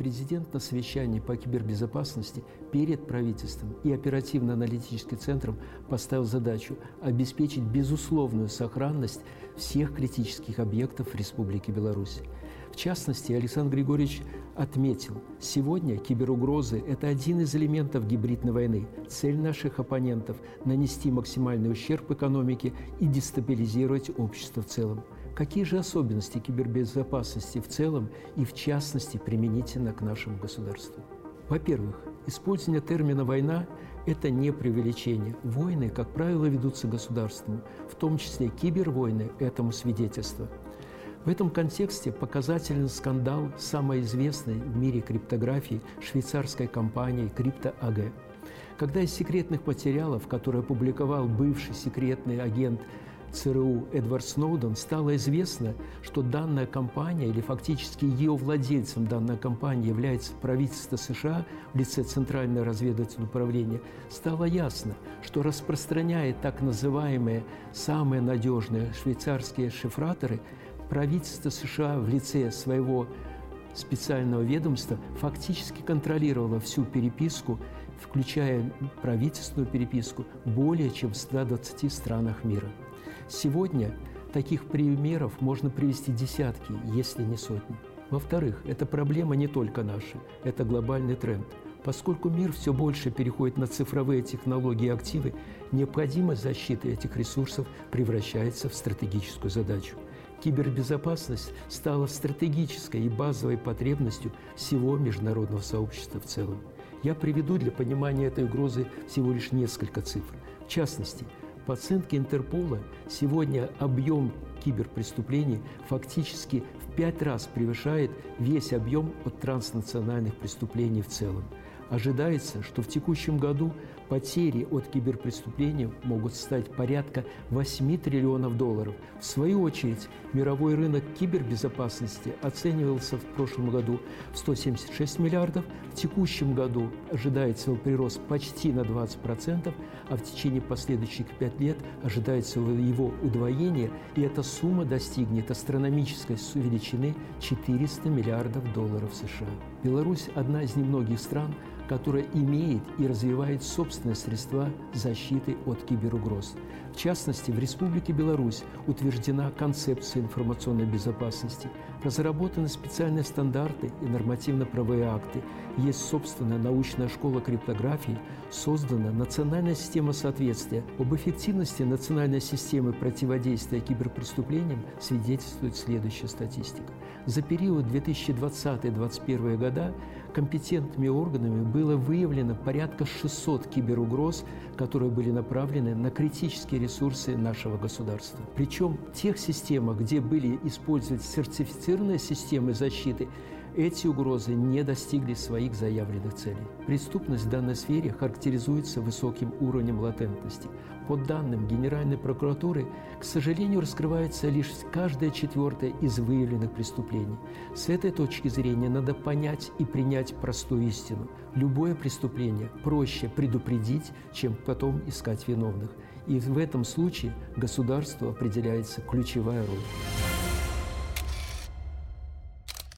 президент на совещании по кибербезопасности перед правительством и оперативно-аналитическим центром поставил задачу обеспечить безусловную сохранность всех критических объектов в Республике Беларусь. В частности, Александр Григорьевич отметил, сегодня киберугрозы – это один из элементов гибридной войны. Цель наших оппонентов – нанести максимальный ущерб экономике и дестабилизировать общество в целом. Какие же особенности кибербезопасности в целом и в частности применительно к нашему государству? Во-первых, использование термина «война» – это не преувеличение. Войны, как правило, ведутся государством, в том числе кибервойны – этому свидетельство – в этом контексте показателен скандал самой известной в мире криптографии швейцарской компании CryptoAG. Когда из секретных материалов, которые опубликовал бывший секретный агент ЦРУ Эдвард Сноуден, стало известно, что данная компания, или фактически ее владельцем данной компании является правительство США в лице Центрального разведывательного управления, стало ясно, что распространяя так называемые самые надежные швейцарские шифраторы – правительство США в лице своего специального ведомства фактически контролировало всю переписку, включая правительственную переписку, более чем в 120 странах мира. Сегодня таких примеров можно привести десятки, если не сотни. Во-вторых, эта проблема не только наша, это глобальный тренд. Поскольку мир все больше переходит на цифровые технологии и активы, необходимость защиты этих ресурсов превращается в стратегическую задачу – Кибербезопасность стала стратегической и базовой потребностью всего международного сообщества в целом. Я приведу для понимания этой угрозы всего лишь несколько цифр. В частности, по оценке Интерпола, сегодня объем киберпреступлений фактически в пять раз превышает весь объем от транснациональных преступлений в целом. Ожидается, что в текущем году потери от киберпреступлений могут стать порядка 8 триллионов долларов. В свою очередь, мировой рынок кибербезопасности оценивался в прошлом году в 176 миллиардов, в текущем году ожидается его прирост почти на 20%, а в течение последующих 5 лет ожидается его удвоение, и эта сумма достигнет астрономической величины 400 миллиардов долларов США. Беларусь – одна из немногих стран, которая имеет и развивает собственные средства защиты от киберугроз. В частности, в Республике Беларусь утверждена концепция информационной безопасности, разработаны специальные стандарты и нормативно-правовые акты, есть собственная научная школа криптографии, создана национальная система соответствия. Об эффективности национальной системы противодействия киберпреступлениям свидетельствует следующая статистика. За период 2020-2021 года компетентными органами было выявлено порядка 600 киберугроз, которые были направлены на критические ресурсы нашего государства. Причем в тех системах, где были использованы сертифицированные системы защиты, эти угрозы не достигли своих заявленных целей. Преступность в данной сфере характеризуется высоким уровнем латентности. По данным Генеральной прокуратуры, к сожалению, раскрывается лишь каждое четвертое из выявленных преступлений. С этой точки зрения надо понять и принять простую истину. Любое преступление проще предупредить, чем потом искать виновных. И в этом случае государству определяется ключевая роль.